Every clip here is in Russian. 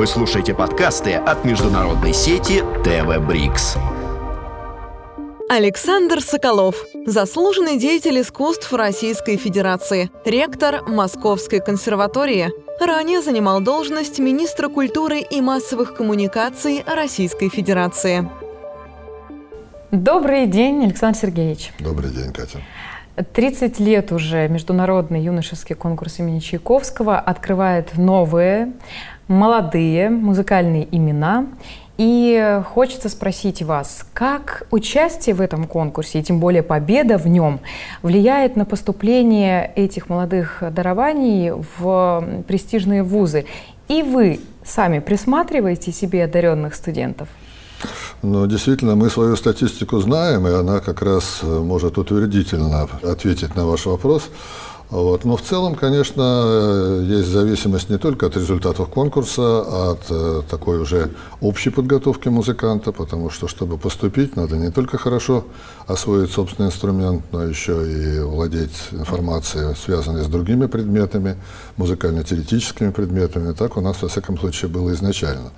Вы слушаете подкасты от международной сети ТВ Брикс. Александр Соколов, заслуженный деятель искусств Российской Федерации, ректор Московской консерватории. Ранее занимал должность министра культуры и массовых коммуникаций Российской Федерации. Добрый день, Александр Сергеевич. Добрый день, Катя. 30 лет уже Международный юношеский конкурс имени Чайковского открывает новые, молодые музыкальные имена. И хочется спросить вас, как участие в этом конкурсе, и тем более победа в нем, влияет на поступление этих молодых дарований в престижные вузы? И вы сами присматриваете себе одаренных студентов? Ну, действительно, мы свою статистику знаем, и она как раз э, может утвердительно ответить на ваш вопрос. Вот. Но в целом, конечно, э, есть зависимость не только от результатов конкурса, а от э, такой уже общей подготовки музыканта, потому что, чтобы поступить, надо не только хорошо освоить собственный инструмент, но еще и владеть информацией, связанной с другими предметами, музыкально-теоретическими предметами. Так у нас, во всяком случае, было изначально.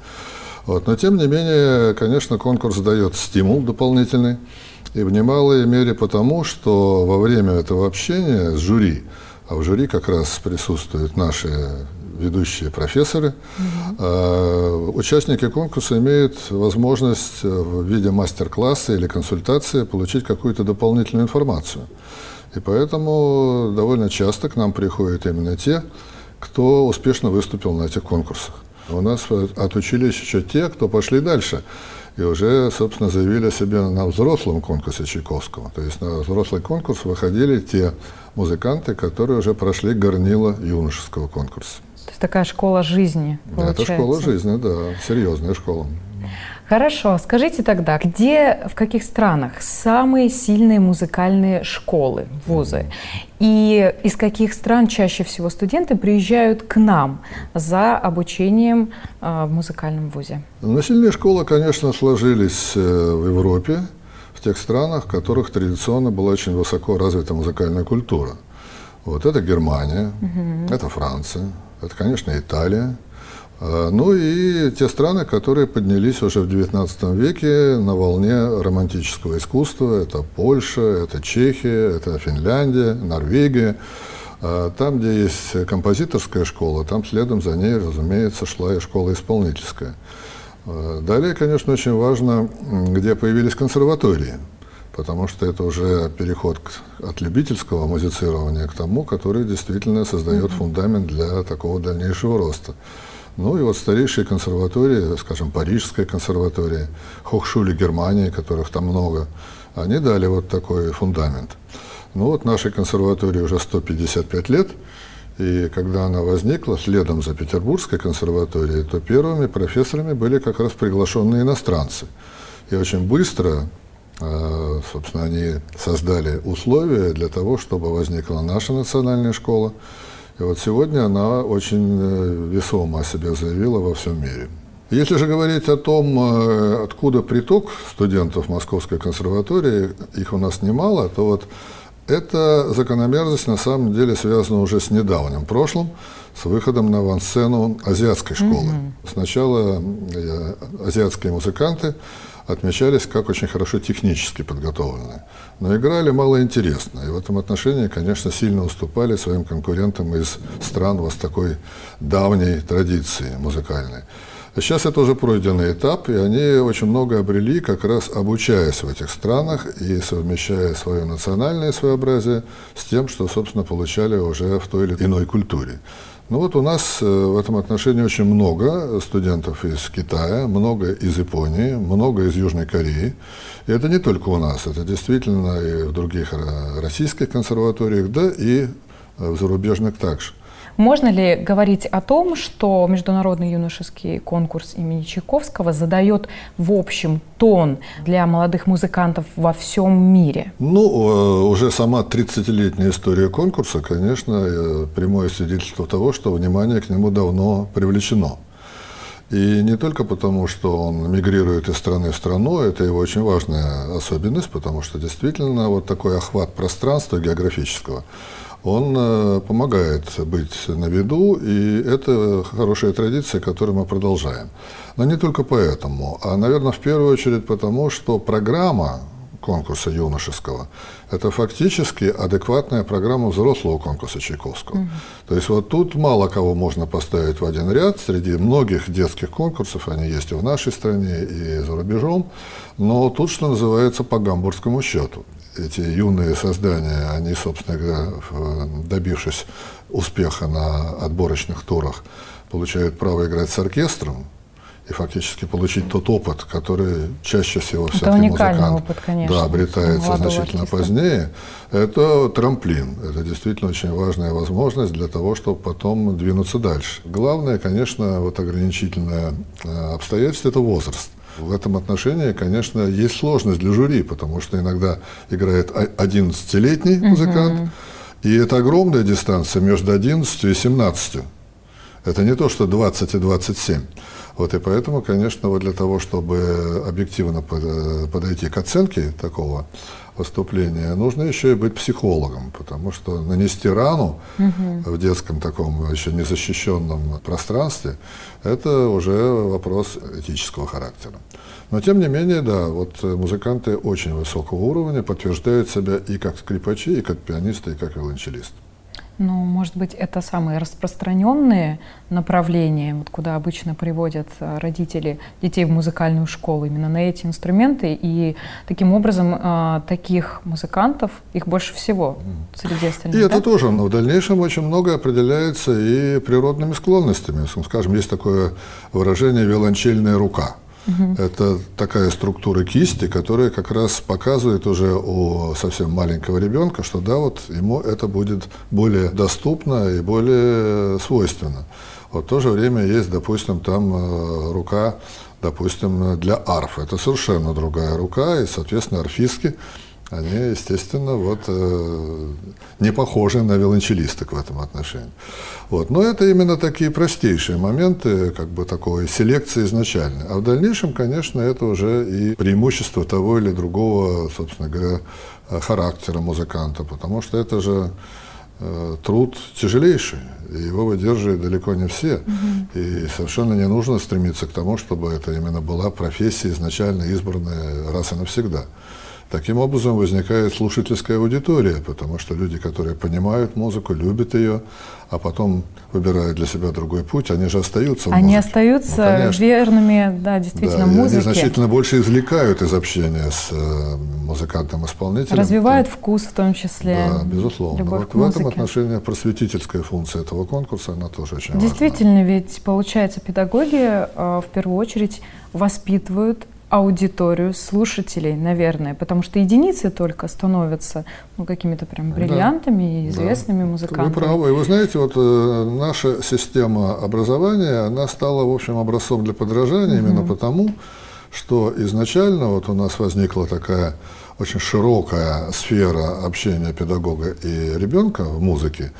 Вот. Но, тем не менее, конечно, конкурс дает стимул дополнительный, и в немалой мере потому, что во время этого общения с жюри, а в жюри как раз присутствуют наши ведущие профессоры, mm-hmm. участники конкурса имеют возможность в виде мастер-класса или консультации получить какую-то дополнительную информацию. И поэтому довольно часто к нам приходят именно те, кто успешно выступил на этих конкурсах. У нас отучились еще те, кто пошли дальше и уже, собственно, заявили о себе на взрослом конкурсе Чайковского. То есть на взрослый конкурс выходили те музыканты, которые уже прошли горнило юношеского конкурса. То есть такая школа жизни, получается. Это школа жизни, да, серьезная школа. Хорошо, скажите тогда, где, в каких странах самые сильные музыкальные школы, вузы? И из каких стран чаще всего студенты приезжают к нам за обучением э, в музыкальном вузе? Ну, сильные школы, конечно, сложились э, в Европе, в тех странах, в которых традиционно была очень высоко развита музыкальная культура. Вот это Германия, угу. это Франция, это, конечно, Италия, а, ну и те страны, которые поднялись уже в XIX веке на волне романтического искусства. Это Польша, это Чехия, это Финляндия, Норвегия. А, там, где есть композиторская школа, там следом за ней, разумеется, шла и школа исполнительская. А, далее, конечно, очень важно, где появились консерватории, потому что это уже переход от любительского музицирования к тому, который действительно создает фундамент для такого дальнейшего роста. Ну и вот старейшие консерватории, скажем, Парижская консерватория, Хохшули Германии, которых там много, они дали вот такой фундамент. Ну вот нашей консерватории уже 155 лет, и когда она возникла следом за Петербургской консерваторией, то первыми профессорами были как раз приглашенные иностранцы. И очень быстро, э, собственно, они создали условия для того, чтобы возникла наша национальная школа, и вот сегодня она очень э, весомо о себе заявила во всем мире. Если же говорить о том, э, откуда приток студентов Московской консерватории, их у нас немало, то вот эта закономерность на самом деле связана уже с недавним прошлым, с выходом на авансцену азиатской школы. Mm-hmm. Сначала э, азиатские музыканты отмечались как очень хорошо технически подготовленные, но играли малоинтересно. И в этом отношении, конечно, сильно уступали своим конкурентам из стран вот с такой давней традицией музыкальной. Сейчас это уже пройденный этап, и они очень много обрели, как раз обучаясь в этих странах и совмещая свое национальное своеобразие с тем, что, собственно, получали уже в той или иной культуре. Ну вот у нас э, в этом отношении очень много студентов из Китая, много из Японии, много из Южной Кореи. И это не только у нас, это действительно и в других э, российских консерваториях, да и в зарубежных также. Можно ли говорить о том, что Международный юношеский конкурс имени Чайковского задает в общем тон для молодых музыкантов во всем мире? Ну, э, уже сама 30-летняя история конкурса, конечно, э, прямое свидетельство того, что внимание к нему давно привлечено. И не только потому, что он мигрирует из страны в страну, это его очень важная особенность, потому что действительно вот такой охват пространства географического, он э, помогает быть на виду, и это хорошая традиция, которую мы продолжаем. Но не только поэтому, а, наверное, в первую очередь потому, что программа конкурса юношеского, это фактически адекватная программа взрослого конкурса Чайковского. Mm-hmm. То есть вот тут мало кого можно поставить в один ряд. Среди многих детских конкурсов, они есть и в нашей стране, и за рубежом, но тут, что называется, по гамбургскому счету. Эти юные создания, они, собственно говоря, добившись успеха на отборочных турах, получают право играть с оркестром, и фактически получить тот опыт, который чаще всего это все-таки музыкант опыт, конечно, да, обретается значительно артиста. позднее, это трамплин. Это действительно очень важная возможность для того, чтобы потом двинуться дальше. Главное, конечно, вот ограничительное э, обстоятельство – это возраст. В этом отношении, конечно, есть сложность для жюри, потому что иногда играет 11-летний музыкант, угу. и это огромная дистанция между 11 и 17. Это не то, что 20 и 27. Вот, и поэтому, конечно, вот для того, чтобы объективно подойти к оценке такого выступления, нужно еще и быть психологом, потому что нанести рану угу. в детском таком еще незащищенном пространстве, это уже вопрос этического характера. Но тем не менее, да, вот музыканты очень высокого уровня подтверждают себя и как скрипачи, и как пианисты, и как виолончелисты. Ну, может быть, это самые распространенные направления, вот куда обычно приводят э, родители детей в музыкальную школу, именно на эти инструменты. И таким образом э, таких музыкантов, их больше всего среди остальных. И да? это тоже, но в дальнейшем очень много определяется и природными склонностями. Скажем, есть такое выражение «виолончельная рука». Угу. Это такая структура кисти, которая как раз показывает уже у совсем маленького ребенка, что да, вот ему это будет более доступно и более свойственно. Вот в то же время есть, допустим, там э, рука, допустим, для арф. Это совершенно другая рука, и, соответственно, арфистки они, естественно, вот, э, не похожи на виолончелисток в этом отношении. Вот. Но это именно такие простейшие моменты, как бы такой селекции изначальной. А в дальнейшем, конечно, это уже и преимущество того или другого, собственно говоря, характера музыканта, потому что это же э, труд тяжелейший, и его выдерживают далеко не все. Угу. И совершенно не нужно стремиться к тому, чтобы это именно была профессия изначально избранная раз и навсегда. Таким образом возникает слушательская аудитория, потому что люди, которые понимают музыку, любят ее, а потом выбирают для себя другой путь, они же остаются в Они музыке. остаются ну, верными, да, действительно, да, музыке. Они значительно больше извлекают из общения с э, музыкантом-исполнителем. Развивают то, вкус в том числе. Да, безусловно. Вот в этом отношении просветительская функция этого конкурса, она тоже очень Действительно, важна. ведь получается педагоги э, в первую очередь воспитывают аудиторию слушателей, наверное, потому что единицы только становятся ну, какими-то прям бриллиантами и известными да. музыкантами. Вы правы. И вы знаете, вот э, наша система образования, она стала, в общем, образцом для подражания угу. именно потому, что изначально вот у нас возникла такая очень широкая сфера общения педагога и ребенка в музыке.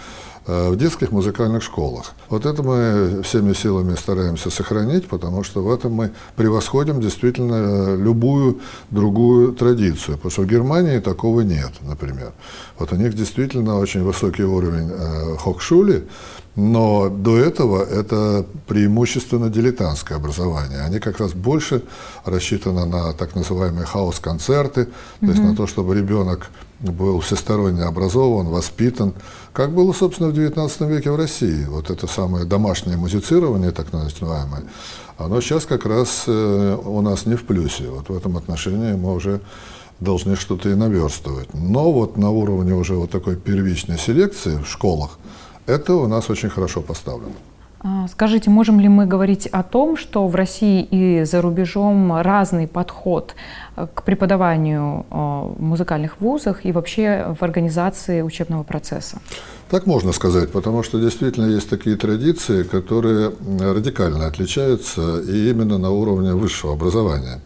Э, в детских музыкальных школах. Вот это мы всеми силами стараемся сохранить, потому что в этом мы превосходим действительно э, любую другую традицию. Потому что в Германии такого нет, например. Вот у них действительно очень высокий уровень э, хокшули, но до этого это преимущественно дилетантское образование. Они как раз больше рассчитаны на так называемые хаос-концерты, то mm-hmm. есть на то, чтобы ребенок был всесторонне образован, воспитан, как было, собственно, в XIX веке в России. Вот это самое домашнее музицирование, так называемое, оно сейчас как раз э, у нас не в плюсе. Вот в этом отношении мы уже должны что-то и наверстывать. Но вот на уровне уже вот такой первичной селекции в школах это у нас очень хорошо поставлено. А, скажите, можем ли мы говорить о том, что в России и за рубежом разный подход э, к преподаванию э, в музыкальных вузах и вообще в организации учебного процесса? Так можно сказать, потому что действительно есть такие традиции, которые радикально отличаются и именно на уровне высшего образования.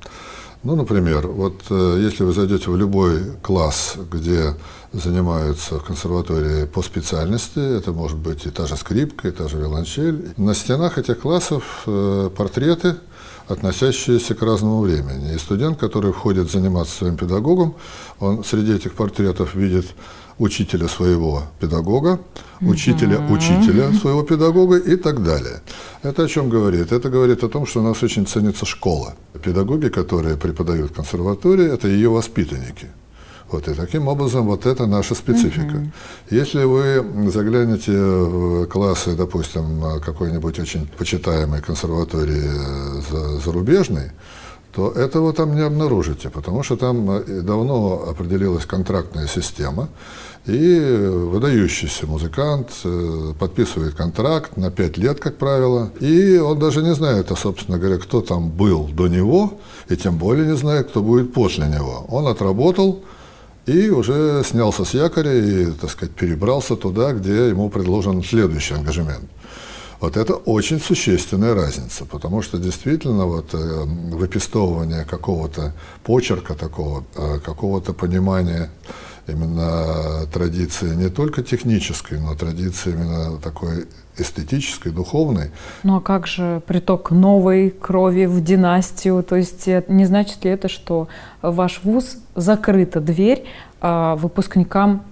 Ну, например, вот э, если вы зайдете в любой класс, где занимаются в консерватории по специальности. Это может быть и та же скрипка, и та же виолончель. На стенах этих классов э, портреты, относящиеся к разному времени. И студент, который входит заниматься своим педагогом, он среди этих портретов видит учителя своего педагога, учителя учителя своего педагога и так далее. Это о чем говорит? Это говорит о том, что у нас очень ценится школа. Педагоги, которые преподают в консерватории, это ее воспитанники. Вот, и таким образом вот это наша специфика. Mm-hmm. Если вы заглянете в классы, допустим, какой-нибудь очень почитаемой консерватории э, зарубежной, то этого там не обнаружите, потому что там э, давно определилась контрактная система, и выдающийся музыкант э, подписывает контракт на пять лет, как правило, и он даже не знает, а, собственно говоря, кто там был до него, и тем более не знает, кто будет после него. Он отработал и уже снялся с якоря и, так сказать, перебрался туда, где ему предложен следующий ангажемент. Вот это очень существенная разница, потому что действительно вот э, выпистовывание какого-то почерка такого, э, какого-то понимания именно традиции не только технической, но традиции именно такой эстетической, духовной. Ну а как же приток новой крови в династию? То есть э, не значит ли это, что ваш вуз закрыта дверь а, выпускникам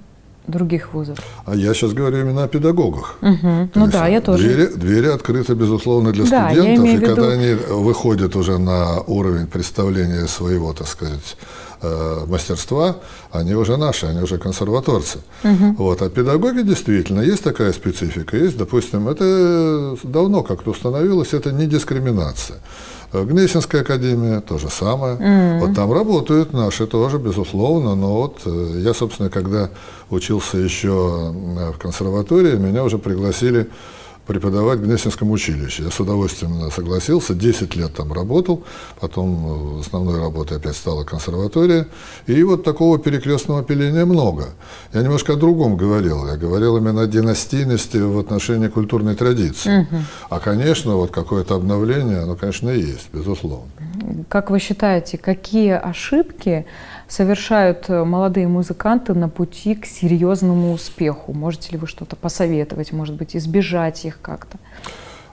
других вузов? А я сейчас говорю именно о педагогах. Угу. Ну да, я тоже. Двери, двери открыты, безусловно, для да, студентов, и когда они выходят уже на уровень представления своего, так сказать, э, мастерства, они уже наши, они уже консерваторцы. Угу. Вот. А педагоги действительно, есть такая специфика, есть, допустим, это давно как-то установилось, это не дискриминация. Гнесинская академия, то же самое. Mm-hmm. Вот там работают наши тоже, безусловно. Но вот э, я, собственно, когда учился еще в консерватории, меня уже пригласили преподавать в Гнесинском училище. Я с удовольствием согласился, 10 лет там работал, потом основной работой опять стала консерватория. И вот такого перекрестного пиления много. Я немножко о другом говорил. Я говорил именно о династийности в отношении культурной традиции. Угу. А, конечно, вот какое-то обновление, оно, конечно, есть, безусловно. Как вы считаете, какие ошибки совершают э, молодые музыканты на пути к серьезному успеху? Можете ли вы что-то посоветовать, может быть, избежать их как-то?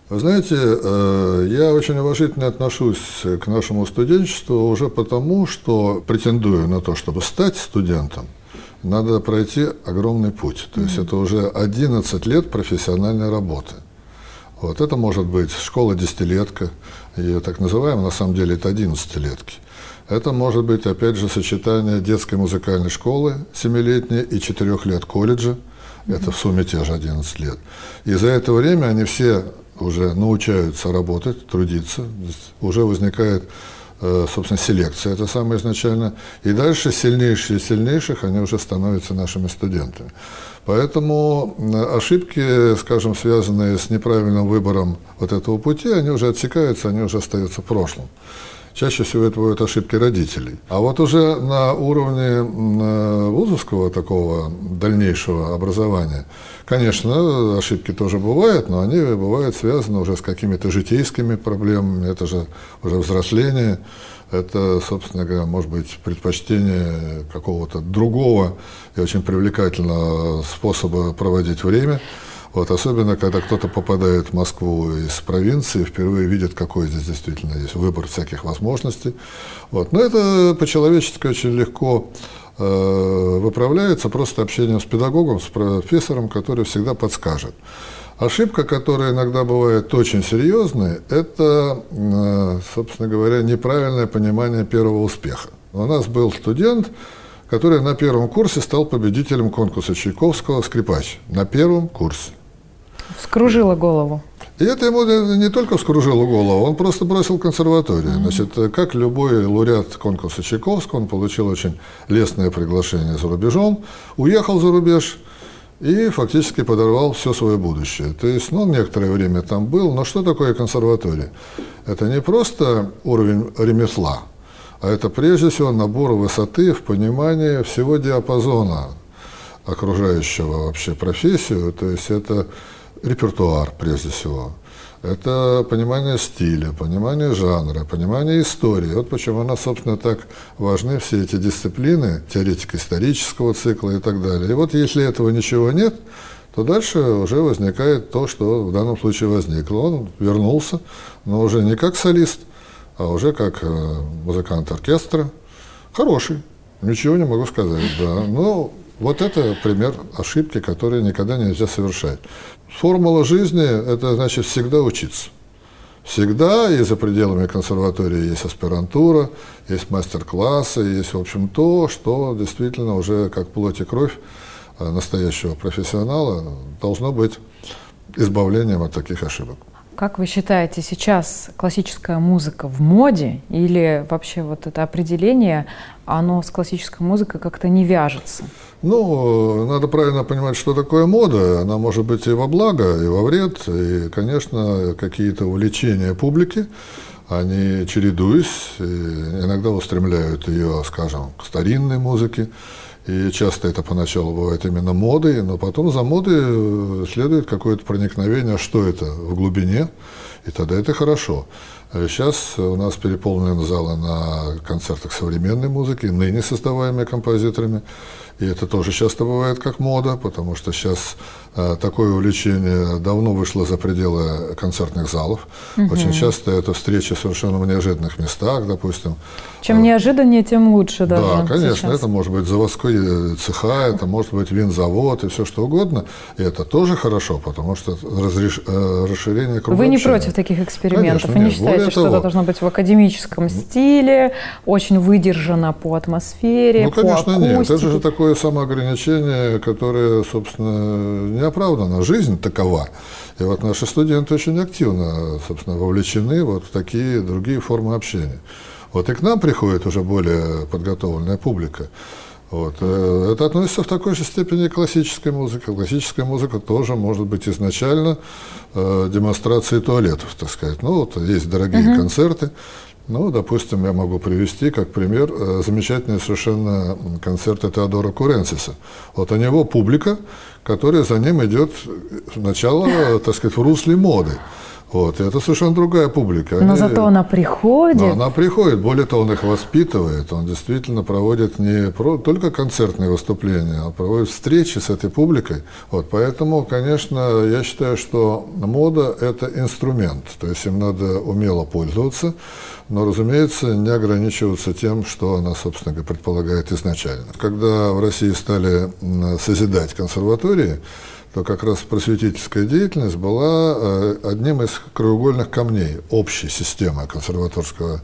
Знаете, э, я очень уважительно отношусь к нашему студенчеству уже потому, что претендую на то, чтобы стать студентом, надо пройти огромный путь. То есть mm-hmm. это уже 11 лет профессиональной работы. Вот это может быть школа десятилетка, ее так называемая, на самом деле это одиннадцатилетки. Это может быть, опять же, сочетание детской музыкальной школы семилетней и четырех лет колледжа. Это в сумме те же 11 лет. И за это время они все уже научаются работать, трудиться. Уже возникает, э, собственно, селекция, это самое изначально. И дальше сильнейшие из сильнейших, они уже становятся нашими студентами. Поэтому ошибки, скажем, связанные с неправильным выбором вот этого пути, они уже отсекаются, они уже остаются в прошлом. Чаще всего это бывают ошибки родителей. А вот уже на уровне вузовского такого дальнейшего образования, конечно, ошибки тоже бывают, но они бывают связаны уже с какими-то житейскими проблемами, это же уже взросление, это, собственно говоря, может быть предпочтение какого-то другого и очень привлекательного способа проводить время. Вот, особенно, когда кто-то попадает в Москву из провинции, впервые видит, какой здесь действительно есть выбор всяких возможностей. Вот. Но это по-человечески очень легко э, выправляется просто общением с педагогом, с профессором, который всегда подскажет. Ошибка, которая иногда бывает очень серьезной, это, э, собственно говоря, неправильное понимание первого успеха. У нас был студент, который на первом курсе стал победителем конкурса Чайковского «Скрипач». На первом курсе. Вскружило голову. И это ему не только вскружило голову, он просто бросил консерваторию. Значит, как любой лауреат конкурса Чайковского, он получил очень лестное приглашение за рубежом, уехал за рубеж и фактически подорвал все свое будущее. То есть, ну, некоторое время там был, но что такое консерватория? Это не просто уровень ремесла, а это прежде всего набор высоты в понимании всего диапазона окружающего вообще профессию. То есть это репертуар, прежде всего. это понимание стиля, понимание жанра, понимание истории. Вот почему у нас, собственно, так важны все эти дисциплины, теоретика исторического цикла и так далее. И вот если этого ничего нет, то дальше уже возникает то, что в данном случае возникло. Он вернулся, но уже не как солист, а уже как э, музыкант оркестра. Хороший, ничего не могу сказать, да. Но вот это пример ошибки, которые никогда нельзя совершать. Формула жизни – это значит всегда учиться. Всегда и за пределами консерватории есть аспирантура, есть мастер-классы, есть, в общем, то, что действительно уже как плоть и кровь Э, настоящего профессионала должно быть избавлением от таких ошибок. Как вы считаете, сейчас классическая музыка в моде или вообще вот это определение, оно с классической музыкой как-то не вяжется? Ну, надо правильно понимать, что такое мода. Она может быть и во благо, и во вред. И, конечно, какие-то увлечения публики, они чередуясь, иногда устремляют ее, скажем, к старинной музыке, и часто это поначалу бывает именно модой, но потом за модой э, следует какое-то проникновение, что это в глубине, и тогда это хорошо. Сейчас у нас переполнены залы на концертах современной музыки, ныне создаваемые композиторами. И это тоже часто бывает как мода, потому что сейчас э, такое увлечение давно вышло за пределы концертных залов. Угу. Очень часто это встречи совершенно в неожиданных местах, допустим. Чем э, неожиданнее, тем лучше даже. Да, конечно. Сейчас. Это может быть заводской цеха, это может быть винзавод и все что угодно. И это тоже хорошо, потому что разреш... Э, расширение круга Вы не против таких экспериментов? Конечно, Вы не нет. считаете, что это должно быть в академическом стиле, очень выдержано по атмосфере, ну, конечно, по акустике? нет. Это же такое такое самоограничение, которое, собственно, не оправдано. Жизнь такова. И вот наши студенты очень активно, собственно, вовлечены вот в такие другие формы общения. Вот и к нам приходит уже более подготовленная публика. Вот. Э, это относится в такой же степени к классической музыке. Классическая музыка тоже может быть изначально э, демонстрацией туалетов, так сказать. Ну, вот есть дорогие uh-huh. концерты, ну, допустим, я могу привести как пример э, замечательные совершенно концерты Теодора Куренсиса. Вот у него публика, которая за ним идет сначала, так сказать, в русле моды. Вот, и это совершенно другая публика. Но Они, зато она приходит. Но она приходит. Более того, он их воспитывает. Он действительно проводит не про, только концертные выступления, а проводит встречи с этой публикой. Вот, поэтому, конечно, я считаю, что мода – это инструмент. То есть им надо умело пользоваться, но, разумеется, не ограничиваться тем, что она, собственно говоря, предполагает изначально. Когда в России стали созидать консерватории, то как раз просветительская деятельность была э, одним из краеугольных камней общей системы консерваторского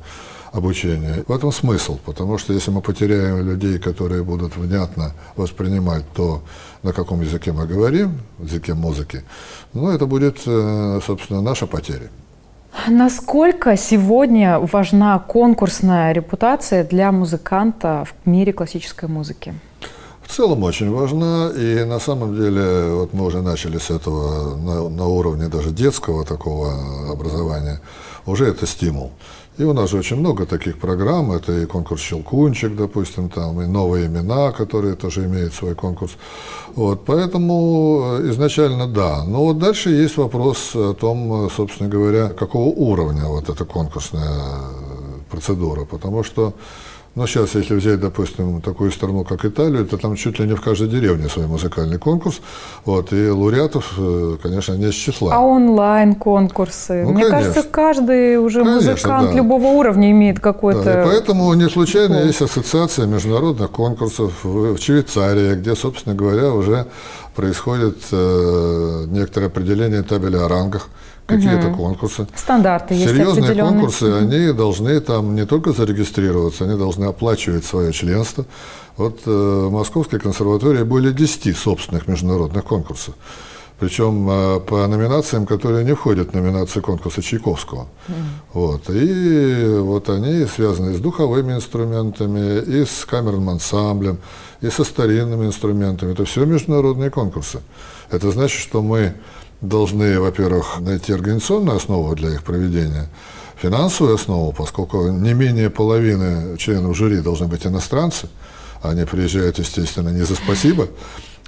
обучения. В этом смысл, потому что если мы потеряем людей, которые будут внятно воспринимать то, на каком языке мы говорим, языке музыки, ну, это будет, э, собственно, наша потеря. Насколько сегодня важна конкурсная репутация для музыканта в мире классической музыки? в целом очень важна. И на самом деле, вот мы уже начали с этого на, на уровне даже детского такого образования, уже это стимул. И у нас же очень много таких программ. Это и конкурс «Щелкунчик», допустим, там, и новые имена, которые тоже имеют свой конкурс. Вот, поэтому изначально да. Но вот дальше есть вопрос о том, собственно говоря, какого уровня вот эта конкурсная процедура. Потому что но ну, сейчас, если взять, допустим, такую страну, как Италию, то там чуть ли не в каждой деревне свой музыкальный конкурс. Вот, и лауреатов, э, конечно, не с числа. А онлайн-конкурсы? Ну, Мне конечно. кажется, каждый уже конечно, музыкант да. любого уровня имеет какой-то... Да, и поэтому не случайно есть ассоциация международных конкурсов в Швейцарии, где, собственно говоря, уже происходит э, некоторое определение табеля о рангах какие-то угу. конкурсы. Стандарты есть Серьезные конкурсы, угу. они должны там не только зарегистрироваться, они должны оплачивать свое членство. Вот э, в Московской консерватории более 10 собственных международных конкурсов. Причем э, по номинациям, которые не входят в номинации конкурса Чайковского. Mm. Вот. И вот они связаны с духовыми инструментами, и с камерным ансамблем, и со старинными инструментами. Это все международные конкурсы. Это значит, что мы должны, во-первых, найти организационную основу для их проведения, финансовую основу, поскольку не менее половины членов жюри должны быть иностранцы, они приезжают, естественно, не за спасибо,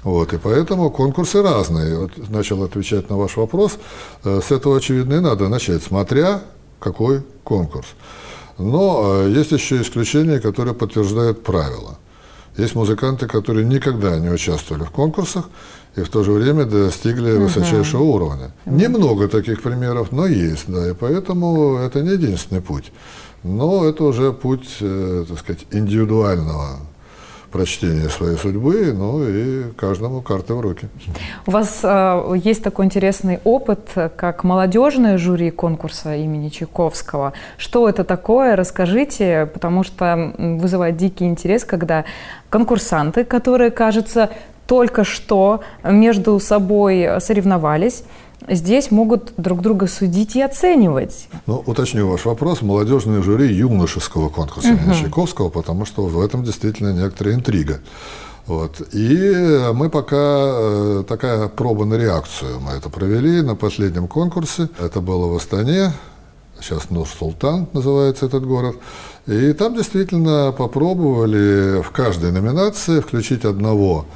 Вот, и поэтому конкурсы разные. Вот, начал отвечать на ваш вопрос. Э, с этого, очевидно, и надо начать, смотря какой конкурс. Но э, есть еще исключения, которые подтверждают правила. Есть музыканты, которые никогда не участвовали в конкурсах и в то же время достигли угу. высочайшего уровня. Угу. Немного таких примеров, но есть, да, и поэтому это не единственный путь. Но это уже путь, э, так сказать, индивидуального прочтения своей судьбы, ну и каждому карты в руки. У вас э, есть такой интересный опыт, как молодежное жюри конкурса имени Чайковского. Что это такое? Расскажите, потому что вызывает дикий интерес, когда конкурсанты, которые, кажется, только что между собой соревновались, здесь могут друг друга судить и оценивать. Ну, уточню ваш вопрос. Молодежное жюри юношеского конкурса угу. Чайковского, потому что в этом действительно некоторая интрига. Вот. И мы пока э, такая проба на реакцию мы это провели на последнем конкурсе. Это было в Астане, сейчас Нур-Султан называется этот город. И там действительно попробовали в каждой номинации включить одного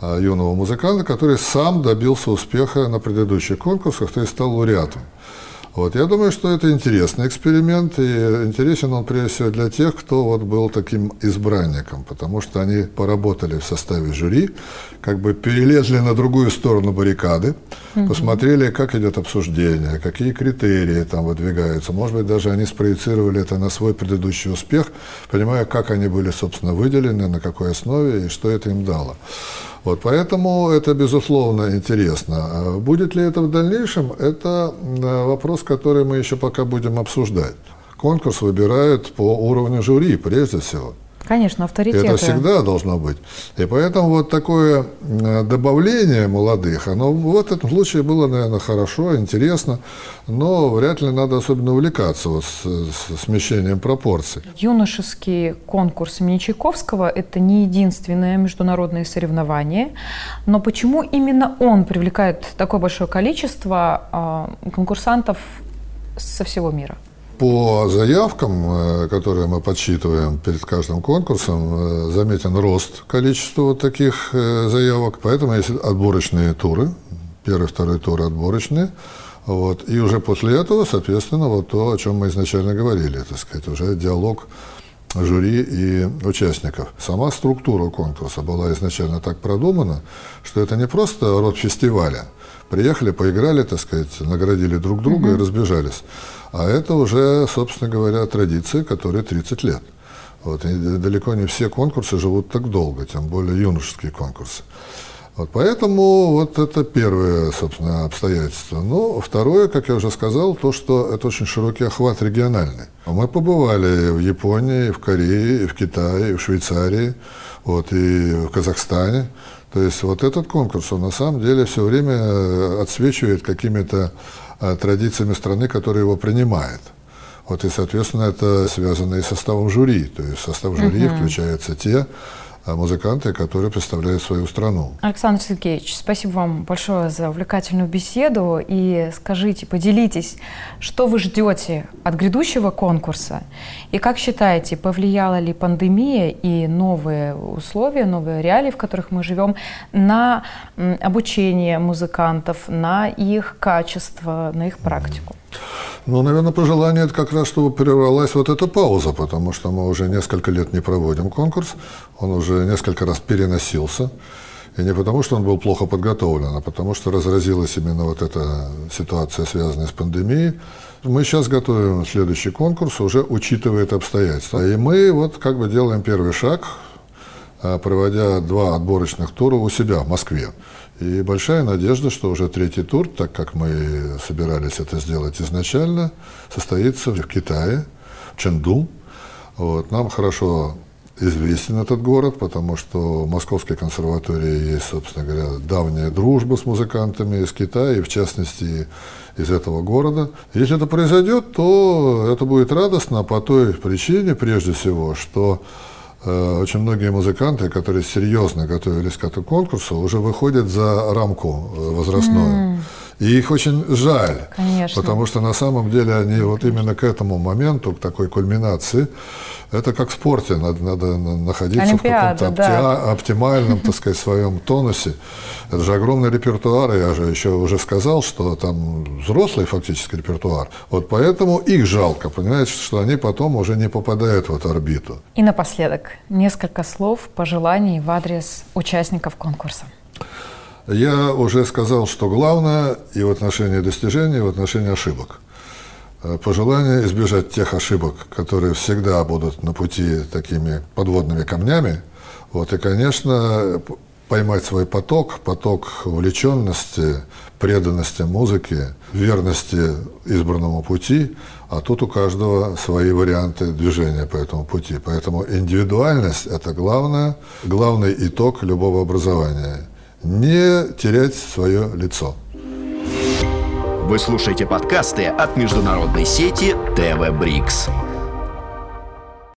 юного музыканта, который сам добился успеха на предыдущих конкурсах, то есть стал лауреатом. Вот, я думаю, что это интересный эксперимент, и интересен он прежде всего для тех, кто вот был таким избранником, потому что они поработали в составе жюри, как бы перелезли на другую сторону баррикады, угу. посмотрели, как идет обсуждение, какие критерии там выдвигаются. Может быть, даже они спроецировали это на свой предыдущий успех, понимая, как они были, собственно, выделены, на какой основе и что это им дало. Вот, поэтому это, безусловно, интересно. А будет ли это в дальнейшем, это вопрос, который мы еще пока будем обсуждать. Конкурс выбирают по уровню жюри, прежде всего. Конечно, авторитеты. Это всегда должно быть. И поэтому вот такое добавление молодых, оно в этом случае было, наверное, хорошо, интересно, но вряд ли надо особенно увлекаться вот с, с смещением пропорций. Юношеский конкурс имени Чайковского – это не единственное международное соревнование, но почему именно он привлекает такое большое количество э, конкурсантов со всего мира? По заявкам, э, которые мы подсчитываем перед каждым конкурсом, э, заметен рост количества вот таких э, заявок. Поэтому есть отборочные туры. Первый, второй тур отборочные. Вот. И уже после этого, соответственно, вот то, о чем мы изначально говорили, так сказать, уже диалог жюри и участников. Сама структура конкурса была изначально так продумана, что это не просто род фестиваля. Приехали, поиграли, так сказать, наградили друг друга угу. и разбежались. А это уже, собственно говоря, традиция, которая 30 лет. Вот, и далеко не все конкурсы живут так долго, тем более юношеские конкурсы. Вот поэтому вот это первое, собственно, обстоятельство. Ну, второе, как я уже сказал, то, что это очень широкий охват региональный. Мы побывали в Японии, в Корее, в Китае, в Швейцарии, вот, и в Казахстане. То есть вот этот конкурс, он на самом деле все время отсвечивает какими-то Э, традициями страны, которая его принимает. Вот и, соответственно, это связано и с составом жюри. То есть в состав жюри угу. включаются те а музыканты, которые представляют свою страну. Александр Сергеевич, спасибо вам большое за увлекательную беседу. И скажите, поделитесь, что вы ждете от грядущего конкурса? И как считаете, повлияла ли пандемия и новые условия, новые реалии, в которых мы живем, на обучение музыкантов, на их качество, на их практику? Ну, наверное, пожелание это как раз, чтобы прервалась вот эта пауза, потому что мы уже несколько лет не проводим конкурс, он уже несколько раз переносился. И не потому, что он был плохо подготовлен, а потому, что разразилась именно вот эта ситуация, связанная с пандемией. Мы сейчас готовим следующий конкурс, уже учитывая это обстоятельства. И мы вот как бы делаем первый шаг, а, проводя два отборочных тура у себя в Москве. И большая надежда, что уже третий тур, так как мы собирались это сделать изначально, состоится в Китае, в Чэнду. Вот. Нам хорошо известен этот город, потому что в Московской консерватории есть, собственно говоря, давняя дружба с музыкантами из Китая, и в частности из этого города. Если это произойдет, то это будет радостно по той причине, прежде всего, что очень многие музыканты, которые серьезно готовились к этому конкурсу, уже выходят за рамку э, возрастную. Mm. И их очень жаль. Конечно. Потому что на самом деле они вот именно к этому моменту, к такой кульминации, это как в спорте, надо, надо находиться Олимпиада, в каком-то да. оптимальном, так сказать, своем тонусе. Это же огромный репертуар, я же еще уже сказал, что там взрослый фактически репертуар. Вот поэтому их жалко, понимаете, что они потом уже не попадают в эту орбиту. И напоследок, несколько слов пожеланий в адрес участников конкурса. Я уже сказал, что главное и в отношении достижений, и в отношении ошибок. Э, Пожелание избежать тех ошибок, которые всегда будут на пути такими подводными камнями. Вот, и, конечно, поймать свой поток, поток увлеченности, преданности музыке, верности избранному пути, а тут у каждого свои варианты движения по этому пути. Поэтому индивидуальность – это главное, главный итог любого образования. Не терять свое лицо. Вы слушаете подкасты от международной сети ТВ Брикс.